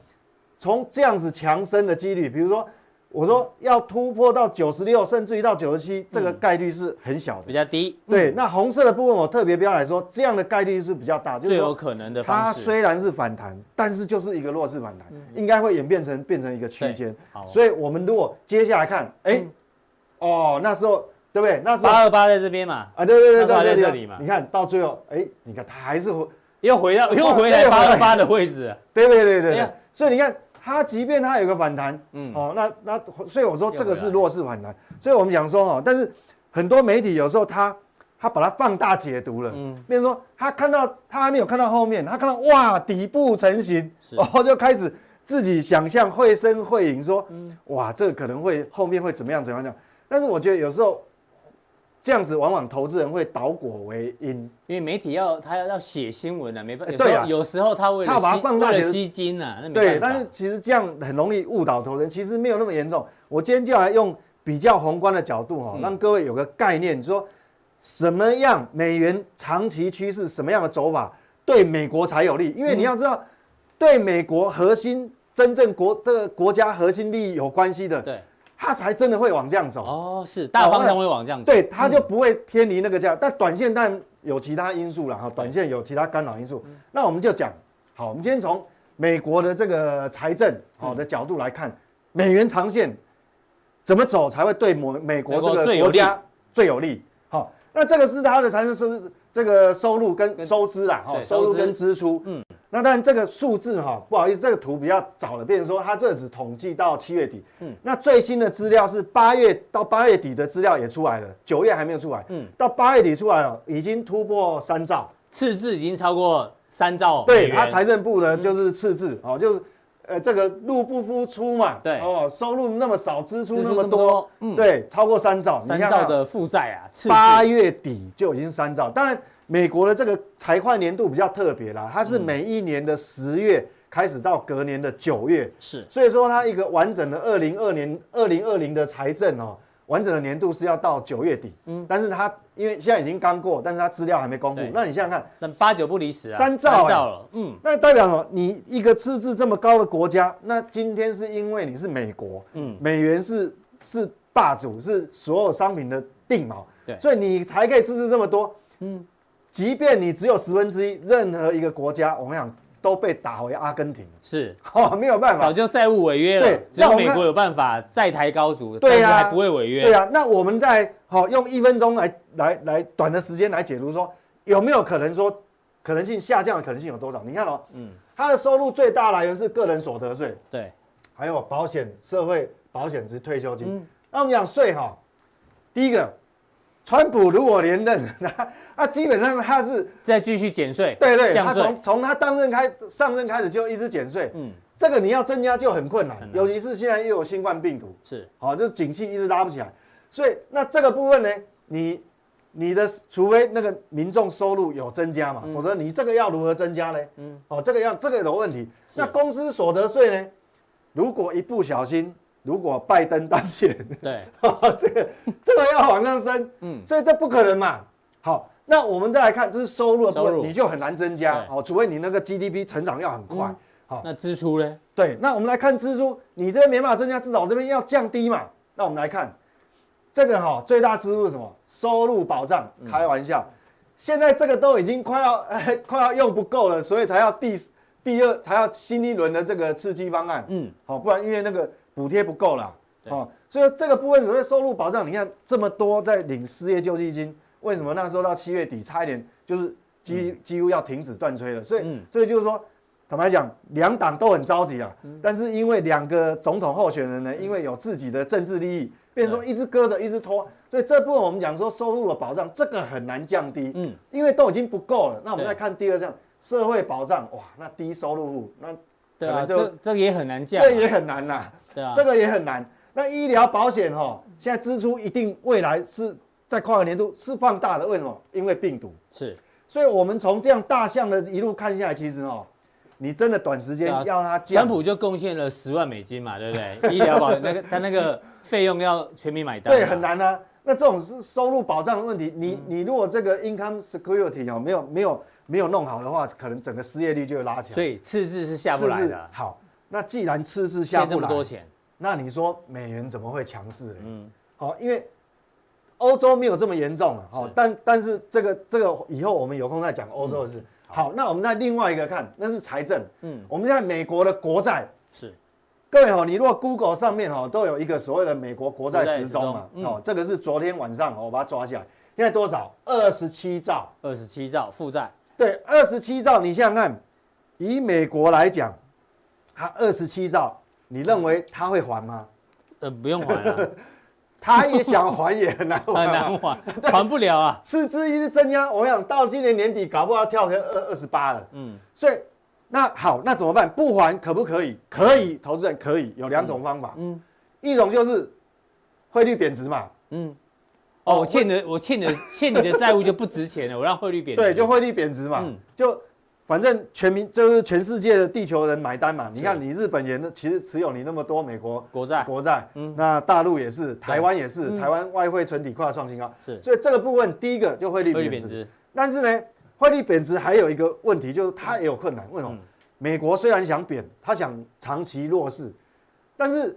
从这样子强升的几率，比如说。我说要突破到九十六，甚至于到九十七，这个概率是很小的，比较低。对，那红色的部分我特别标来说，这样的概率是比较大，最有可能的。它虽然是反弹，但是就是一个弱势反弹，应该会演变成变成一个区间。所以我们如果接下来看，哎，哦，那时候对不对？那时候八二八在这边嘛，啊，对对对，在这里嘛。你看到最后，哎，你看它还是回又回到又回来八二八的位置。对对对对对，所以你看。它即便它有个反弹，嗯，哦，那那所以我说这个是弱势反弹，所以我们讲说哈，但是很多媒体有时候他他把它放大解读了，嗯，比如说他看到他还没有看到后面，他看到哇底部成型，然后就开始自己想象绘声绘影说，嗯，哇这个可能会后面会怎么样怎么样，但是我觉得有时候。这样子往往投资人会倒果为因，因为媒体要他要要写新闻啊，没办法。对啊，有时候他为了他把它放大吸金啊，对，但是其实这样很容易误导投资人，其实没有那么严重。我今天就来用比较宏观的角度哈，让各位有个概念，说什么样美元长期趋势，什么样的走法对美国才有利？因为你要知道，对美国核心真正国这个国家核心利益有关系的。对。它才真的会往这样走哦，是大方向会往这样走，对，它就不会偏离那个价。但短线但有其他因素了哈，短线有其他干扰因素。那我们就讲，好，我们今天从美国的这个财政好的角度来看，美元长线怎么走才会对美美国这个国家最有利？好，那这个是它的财政收这个收入跟收支啦，哈，收入跟支出。嗯，那当然这个数字哈，不好意思，这个图比较早了，变成说它这只统计到七月底。嗯，那最新的资料是八月到八月底的资料也出来了，九月还没有出来。嗯，到八月底出来了，已经突破三兆，赤字已经超过三兆。对，它财政部呢就是赤字，哦，就是。呃，这个入不敷出嘛，对哦，收入那么少，支出那么多，嗯，对，超过三兆，三兆的负债啊，八月底就已经三兆。当然，美国的这个财会年度比较特别啦，它是每一年的十月开始到隔年的九月，是，所以说它一个完整的二零二年、二零二零的财政哦。完整的年度是要到九月底，嗯，但是它因为现在已经刚过，但是它资料还没公布。那你想想看，那八九不离十啊，三兆了，嗯，那代表什么？你一个赤字这么高的国家，那今天是因为你是美国，嗯，美元是是霸主，是所有商品的定锚，对，所以你才可以赤字这么多，嗯，即便你只有十分之一，任何一个国家，我们讲。都被打回阿根廷，是 哦，没有办法，早就债务违约了。对，只有美国有办法债台高筑，对呀，还不会违约。对呀，那我们在好用一分钟来来来短的时间来解读说，有没有可能说可能性下降的可能性有多少？你看哦，嗯，他的收入最大来源是个人所得税，对，还有保险、社会保险及退休金。那我们讲税哈，第一个。川普如果连任，那 那基本上他是再继续减税，对对，他从从他当任开上任开始就一直减税，嗯，这个你要增加就很困难，尤其是现在又有新冠病毒，是，好，就景气一直拉不起来，所以那这个部分呢，你你的除非那个民众收入有增加嘛，否则你这个要如何增加呢？嗯，哦，这个要这个有问题，那公司所得税呢，如果一不小心。如果拜登当选，对，这个这个要往上升，嗯，所以这不可能嘛。好，那我们再来看，这是收入的部分，你就很难增加，哦，除非你那个 GDP 成长要很快。好，那支出呢？对，那我们来看支出，你这边没办法增加，至少这边要降低嘛。那我们来看这个哈，最大支出是什么？收入保障，开玩笑，现在这个都已经快要 快要用不够了，所以才要第第二才要新一轮的这个刺激方案。嗯，好，不然因为那个。补贴不够了，哦，所以这个部分所谓收入保障，你看这么多在领失业救济金，为什么那时候到七月底差一点就是几几乎要停止断炊了？所以，所以就是说，坦白讲，两党都很着急啊。但是因为两个总统候选人呢，因为有自己的政治利益，变成说一直搁着，一直拖，所以这部分我们讲说收入的保障，这个很难降低。嗯，因为都已经不够了。那我们再看第二项社会保障，哇，那低收入户那可能就这这也很难降，这也很难呐。对啊，这个也很难。那医疗保险哈，现在支出一定未来是在跨个年度是放大的。为什么？因为病毒是。所以我们从这样大项的一路看下来，其实哦，你真的短时间要它降，川普就贡献了十万美金嘛，对不对？医疗保险那个他那个费用要全民买单，对，很难啊。那这种是收入保障的问题，你你如果这个 income security 哦没有没有没有弄好的话，可能整个失业率就会拉起来。所以赤字是下不来的。好。那既然赤字下不来，那你说美元怎么会强势呢？嗯，好，因为欧洲没有这么严重啊。好，但但是这个这个以后我们有空再讲欧洲的事。好，那我们再另外一个看，那是财政。嗯，我们现在美国的国债是，各位哈，你如果 Google 上面哈都有一个所谓的美国国债时钟嘛，哦，这个是昨天晚上我把它抓起来，现在多少？二十七兆，二十七兆负债。对，二十七兆，你想想看，以美国来讲。他二十七兆，你认为他会还吗？呃，不用还啊，他也想还也很难还，很难还，还不了啊。赤字一直增加，我想到今年年底搞不好跳成二二十八了。嗯，所以那好，那怎么办？不还可不可以？可以，投资人可以有两种方法。嗯，一种就是汇率贬值嘛。嗯，哦，我欠的我欠的欠你的债务就不值钱了，我让汇率贬值。对，就汇率贬值嘛。嗯，就。反正全民就是全世界的地球人买单嘛。你看，你日本也其实持有你那么多美国国债，国债，嗯，那大陆也是，台湾也是，台湾外汇存底跨创新高，是。所以这个部分，第一个就汇率贬值。但是呢，汇率贬值还有一个问题，就是它也有困难。为什么？美国虽然想贬，它想长期弱势，但是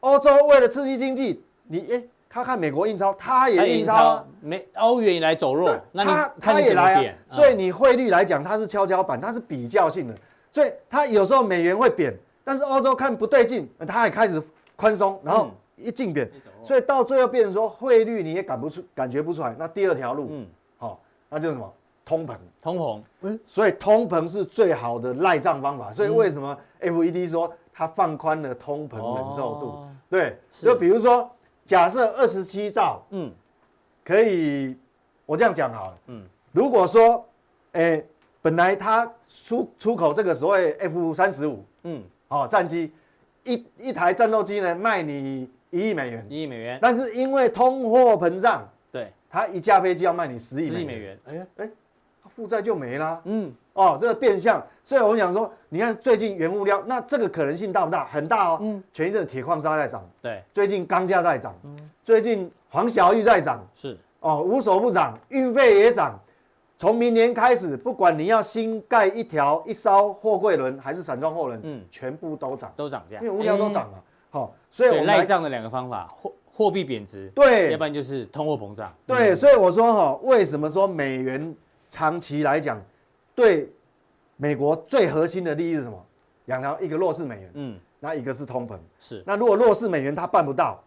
欧洲为了刺激经济，你诶。他看美国印钞，他也印钞，美欧元也来走弱，那他他也来啊，所以你汇率来讲，它是跷跷板，它是比较性的，所以它有时候美元会贬，但是欧洲看不对劲，它也开始宽松，然后一进贬，所以到最后变成说汇率你也感不出感觉不出来。那第二条路，嗯，好，那就是什么？通膨，通膨，嗯，所以通膨是最好的赖账方法。所以为什么 FED 说它放宽了通膨忍受度？哦、对，就比如说，假设二十七兆，嗯，可以，我这样讲好了，嗯，如果说，哎，本来它出出口这个所谓 F 三十五，嗯，哦，战机，一一台战斗机呢卖你一亿美元，一亿美元，但是因为通货膨胀。对。他一架飞机要卖你十亿美元，哎呀，哎，负债就没啦。嗯，哦，这个变相，所以我想说，你看最近原物料，那这个可能性大不大？很大哦。嗯，前一阵铁矿砂在涨，对，最近钢价在涨，嗯，最近黄小玉在涨，是，哦，无所不涨，运费也涨。从明年开始，不管你要新盖一条一艘货柜轮还是散装货轮，嗯，全部都涨，都涨价，因为物料都涨了。好，所以我们赖账的两个方法。货币贬值，对，要不然就是通货膨胀，对，所以我说哈，为什么说美元长期来讲，对美国最核心的利益是什么？两条，一个弱势美元，嗯，那一个是通膨，是，那如果弱势美元它办不到，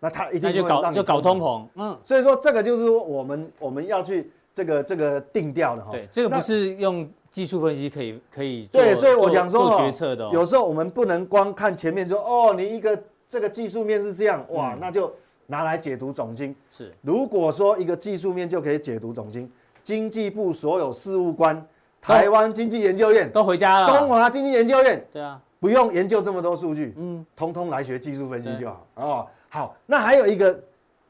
那它一定就搞就搞通膨，嗯，所以说这个就是说我们我们要去这个这个定调的哈，对，这个不是用技术分析可以可以对，所以我想说决策的，有时候我们不能光看前面说哦，你一个。这个技术面是这样哇，那就拿来解读总经。是，如果说一个技术面就可以解读总经，经济部所有事务官、台湾经济研究院都回家了。中华经济研究院，对啊，不用研究这么多数据，嗯，通通来学技术分析就好。哦，好，那还有一个，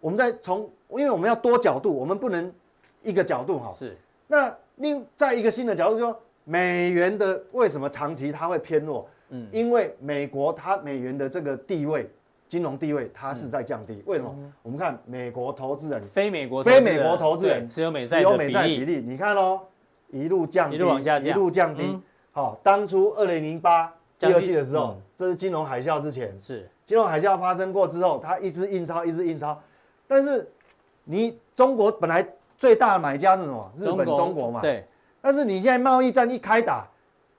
我们再从，因为我们要多角度，我们不能一个角度哈。是，那另在一个新的角度说，美元的为什么长期它会偏弱？嗯，因为美国它美元的这个地位，金融地位它是在降低。为什么？我们看美国投资人，非美国非美国投资人持有美债的比例，你看喽，一路降低，一路往下降，一路降低。好，当初二零零八第二季的时候，这是金融海啸之前，是金融海啸发生过之后，它一直印钞，一直印钞。但是你中国本来最大的买家是什么？日本、中国嘛。对。但是你现在贸易战一开打。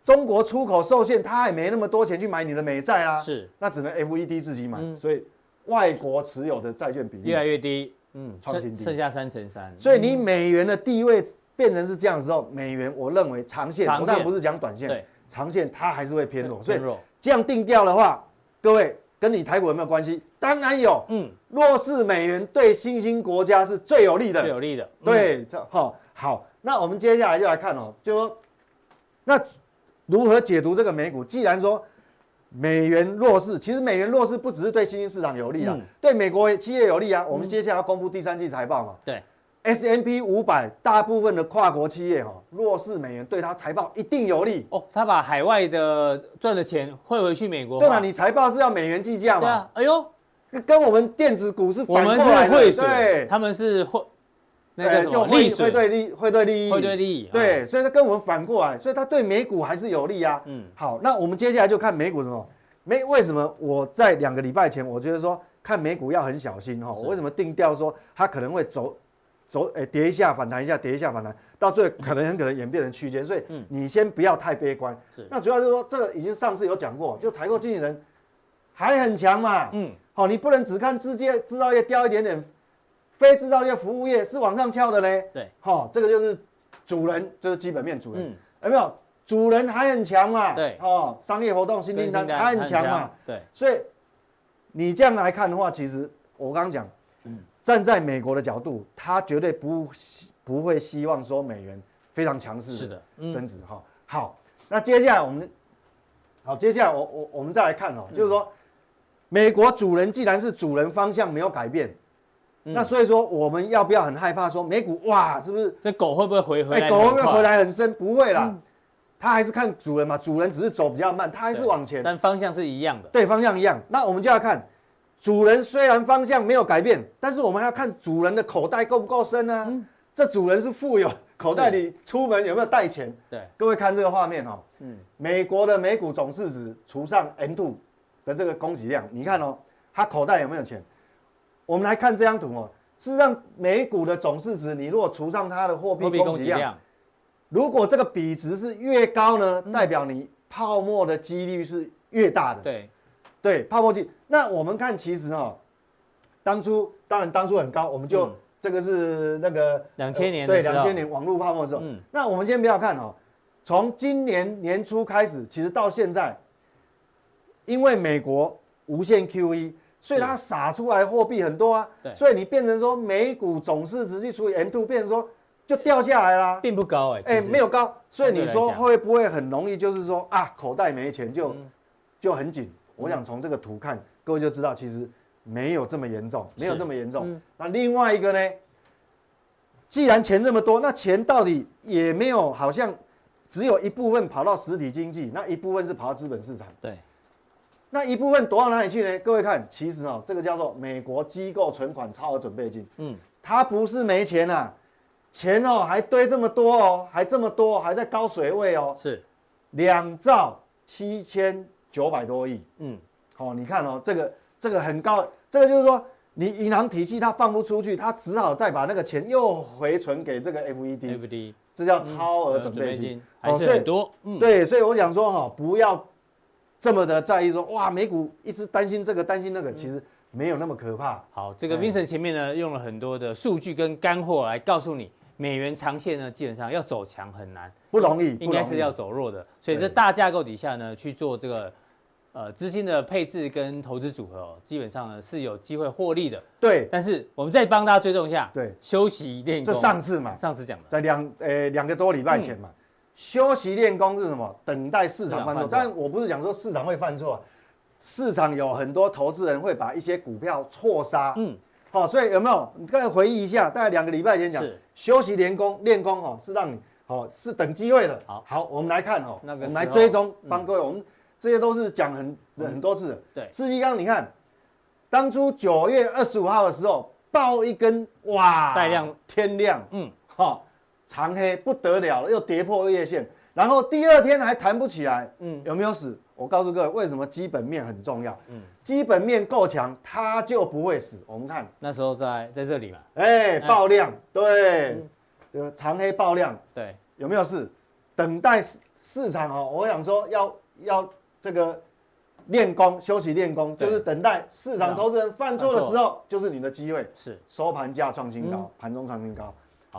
中国出口受限，他也没那么多钱去买你的美债啦，是，那只能 FED 自己买，嗯、所以外国持有的债券比例越来越低，嗯，创新低，剩下三成三，所以你美元的地位变成是这样的时候，美元我认为长线，长线。我不是讲短线，对，长线它还是会偏弱，偏弱，所以这样定调的话，各位跟你台股有没有关系？当然有，嗯，弱势美元对新兴国家是最有利的，最有利的，对，这好，好，那我们接下来就来看哦，就说那。如何解读这个美股？既然说美元弱势，其实美元弱势不只是对新兴市场有利啊，嗯、对美国企业有利啊。嗯、我们接下来要公布第三季财报嘛？对，S M P 五百大部分的跨国企业哈，弱势美元对它财报一定有利哦。他把海外的赚的钱汇回去美国，对嘛？你财报是要美元计价嘛？对啊。哎呦，跟我们电子股是反过来的，我们是汇水，对，他们是汇。对，就会会对利，会对利益，会对利益，对，所以它跟我们反过来，所以它对美股还是有利啊。嗯，好，那我们接下来就看美股什么？美为什么我在两个礼拜前，我觉得说看美股要很小心哈。我为什么定调说它可能会走走，哎，跌一下反弹一下，跌一下反弹，到最后可能很可能演变成区间。所以你先不要太悲观。是，那主要就是说这个已经上次有讲过，就采购经理人还很强嘛。嗯，好，你不能只看直接制造业掉一点点。非制造业服务业是往上翘的嘞，对，好，这个就是主人，这、就是基本面主人，嗯、有没有？主人还很强嘛，对，哦，商业活动新订单还很强嘛，对，所以你这样来看的话，其实我刚刚讲，嗯，站在美国的角度，他绝对不不会希望说美元非常强势，是的，升值哈。好，那接下来我们，好，接下来我我我们再来看哦，嗯、就是说，美国主人既然是主人方向没有改变。那所以说，我们要不要很害怕说美股哇，是不是？这狗会不会回回来？狗会不会回来很深？不会啦，它还是看主人嘛。主人只是走比较慢，它还是往前，但方向是一样的。对，方向一样。那我们就要看主人虽然方向没有改变，但是我们要看主人的口袋够不够深呢？这主人是富有，口袋里出门有没有带钱？对，各位看这个画面哦。嗯，美国的美股总市值除上 M2 的这个供给量，你看哦，他口袋有没有钱？我们来看这张图哦，事实上，美股的总市值，你如果除上它的货币供给量，如果这个比值是越高呢，代表你泡沫的几率是越大的。对，对，泡沫期。那我们看，其实哈，当初当然当初很高，我们就这个是那个两千年对两千年网络泡沫的时候。嗯，那我们先不要看哦，从今年年初开始，其实到现在，因为美国无限 QE，所以它撒出来货币很多啊，所以你变成说美股总市值去除以 M2，变成说就掉下来啦，并不高哎，哎没有高，所以你说会不会很容易就是说啊口袋没钱就就很紧？我想从这个图看，各位就知道其实。没有这么严重，没有这么严重。嗯、那另外一个呢？既然钱这么多，那钱到底也没有，好像只有一部分跑到实体经济，那一部分是跑到资本市场。对，那一部分躲到哪里去呢？各位看，其实哦，这个叫做美国机构存款超额准备金。嗯，它不是没钱啊，钱哦还堆这么多哦，还这么多，还在高水位哦。是，两兆七千九百多亿。嗯，好、哦，你看哦，这个。这个很高，这个就是说，你银行体系它放不出去，它只好再把那个钱又回存给这个 FED。FED，这叫超额准备金，还是很多。嗯，对，所以我想说哈，不要这么的在意说，哇，美股一直担心这个担心那个，其实没有那么可怕。好，这个 Vincent 前面呢用了很多的数据跟干货来告诉你，美元长线呢基本上要走强很难，不容易，应该是要走弱的。所以这大架构底下呢去做这个。呃，资金的配置跟投资组合、哦，基本上呢是有机会获利的。对，但是我们再帮大家追踪一下。对，休息练功。就上次嘛，上次讲的，在两呃两个多礼拜前嘛，嗯、休息练功是什么？等待市场犯错。但我不是讲说市场会犯错，市场有很多投资人会把一些股票错杀。嗯，好、哦，所以有没有？你再回忆一下，大概两个礼拜前讲，休息练功练功哦，是让你哦是等机会的。好，好，我们来看哦，那个我们来追踪帮各位我们。这些都是讲很很多次的。对，世纪刚，你看，当初九月二十五号的时候爆一根，哇，带量天亮，嗯，哈，长黑不得了了，又跌破月线，然后第二天还弹不起来，嗯，有没有死？我告诉各位，为什么基本面很重要？嗯，基本面够强，它就不会死。我们看。那时候在在这里嘛，哎，爆量，对，这个长黑爆量，对，有没有事？等待市市场哦，我想说要要。这个练功休息练功，就是等待市场投资人犯错的时候，就是你的机会。是。收盘价创新高，盘中创新高，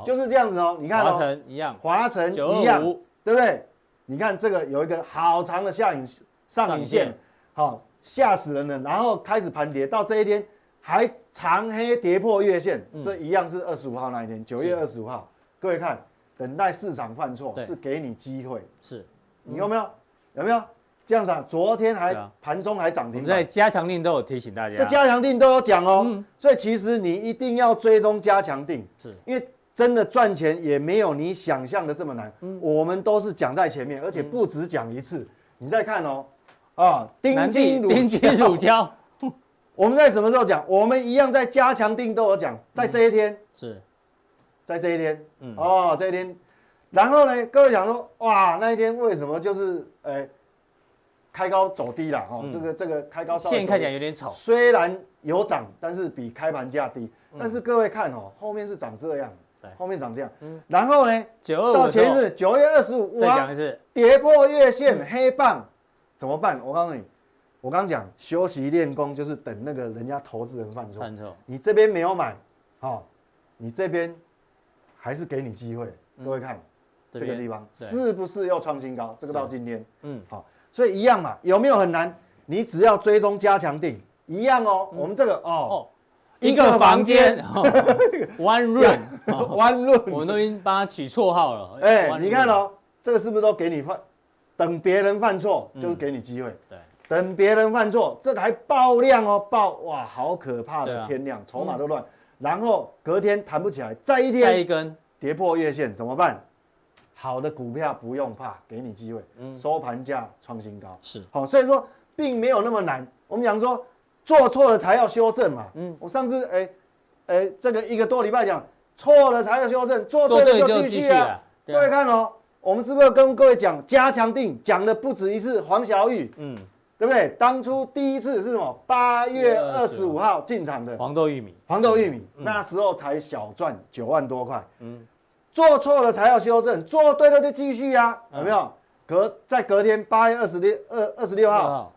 就是这样子哦。你看哦，华晨一样，华晨一样，对不对？你看这个有一个好长的下影上影线，好吓死人了。然后开始盘跌，到这一天还长黑跌破月线，这一样是二十五号那一天，九月二十五号。各位看，等待市场犯错是给你机会，是你有没有？有没有？这样子啊，昨天还盘中还涨停，在加强令都有提醒大家，这加强令都有讲哦，所以其实你一定要追踪加强定，是因为真的赚钱也没有你想象的这么难。我们都是讲在前面，而且不止讲一次。你再看哦，啊，丁金乳丁金乳胶，我们在什么时候讲？我们一样在加强定都有讲，在这一天。是，在这一天，哦，这一天，然后呢，各位讲说，哇，那一天为什么就是，诶开高走低了哈，这个这个开高线看起来有点丑，虽然有涨，但是比开盘价低。但是各位看哦，后面是长这样，对，后面长这样。然后呢，九二到前日九月二十五，再讲一次，跌破月线黑棒，怎么办？我告诉你，我刚讲休息练功就是等那个人家投资人犯错，犯错，你这边没有买，好，你这边还是给你机会。各位看这个地方是不是又创新高？这个到今天，嗯，好。所以一样嘛，有没有很难？你只要追踪加强定，一样哦。我们这个哦，一个房间，One Room，One Room，我们都已经帮他取绰号了。哎，你看哦，这个是不是都给你犯？等别人犯错，就是给你机会。对，等别人犯错，这个还爆量哦，爆哇，好可怕的天量，筹码都乱。然后隔天弹不起来，再一天再一根跌破月线，怎么办？好的股票不用怕，给你机会，收盘价创新高是好，所以说并没有那么难。我们讲说做错了才要修正嘛。嗯，我上次哎哎这个一个多礼拜讲错了才要修正，做对了就继续啊。各位看哦，我们是不是跟各位讲加强定讲的不止一次？黄小雨，嗯，对不对？当初第一次是什么？八月二十五号进场的黄豆玉米，黄豆玉米那时候才小赚九万多块。嗯。做错了才要修正，做对了就继续呀，有没有？隔在隔天八月二十六二二十六号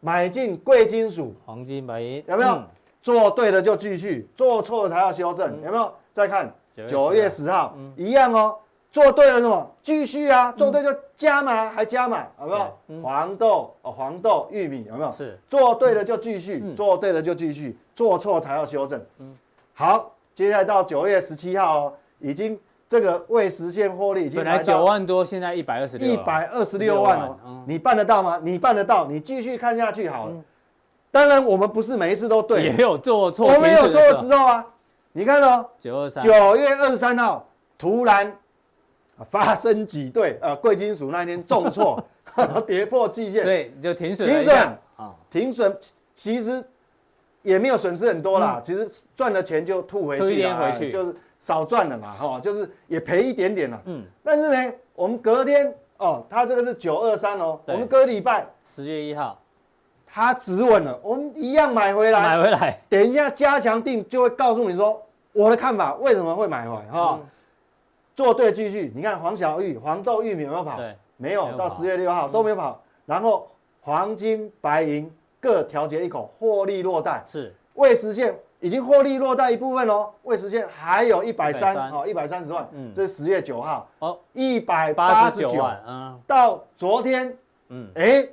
买进贵金属、黄金、白银，有没有？做对了就继续，做错了才要修正，有没有？再看九月十号，一样哦。做对了什么？继续啊，做对就加码，还加码，有没有？黄豆哦，黄豆、玉米有没有？是。做对了就继续，做对了就继续，做错才要修正。嗯。好，接下来到九月十七号哦，已经这个未实现获利已经本来九万多，现在一百二十六，一百二十六万哦。你办得到吗？你办得到，你继续看下去好了。当然，我们不是每一次都对，也有做错，我们有错的时候啊。你看哦，九二三，九月二十三号突然。发生挤兑，呃，贵金属那一天重挫，跌破季线，对，就停损，停损啊，停损，其实也没有损失很多啦，其实赚的钱就吐回去了，就是少赚了嘛，哈，就是也赔一点点了，嗯，但是呢，我们隔天哦，它这个是九二三哦，我们隔礼拜十月一号，它止稳了，我们一样买回来，买回来，等一下加强定就会告诉你说我的看法为什么会买回来，哈。做对继续，你看黄小玉、黄豆、玉米有没有跑？对，没有，到十月六号都没有跑。然后黄金、白银各调节一口，获利落袋。是未实现，已经获利落袋一部分喽。未实现还有一百三，好，一百三十万。嗯，这是十月九号。哦，一百八十九万。嗯，到昨天，嗯，哎，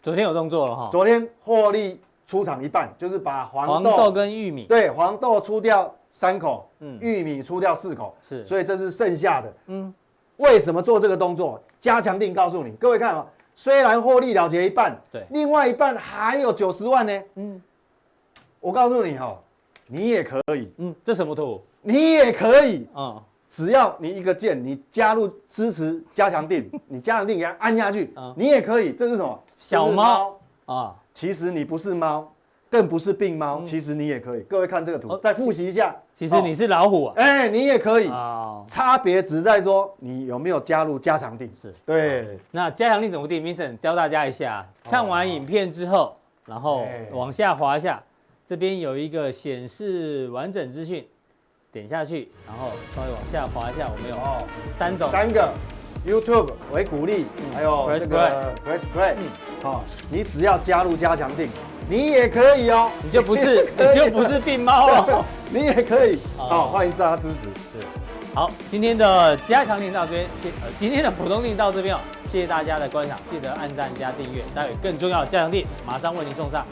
昨天有动作了哈。昨天获利出场一半，就是把黄豆跟玉米，对，黄豆出掉。三口，嗯，玉米出掉四口，是，所以这是剩下的，嗯，为什么做这个动作？加强定告诉你，各位看啊，虽然获利了结一半，对，另外一半还有九十万呢，嗯，我告诉你哈，你也可以，嗯，这什么图？你也可以，嗯，只要你一个键，你加入支持加强定，你加强定给它按下去，你也可以，这是什么？小猫啊，其实你不是猫。更不是病猫，其实你也可以。各位看这个图，再复习一下。其实你是老虎啊，哎，你也可以。差别只在说你有没有加入加强定。是，对。那加强定怎么定？Vincent 教大家一下。看完影片之后，然后往下滑一下，这边有一个显示完整资讯，点下去，然后稍微往下滑一下，我们有三种，三个 YouTube 为鼓励，还有这个 Press Play。好，你只要加入加强定。你也可以哦，你就不是，你就不是病猫了，你也可以。好，欢迎大家支持。是，好，今天的加强令到这边，谢，呃，今天的普通令到这边哦，谢谢大家的观赏，记得按赞加订阅，待会更重要的加强錠马上为您送上。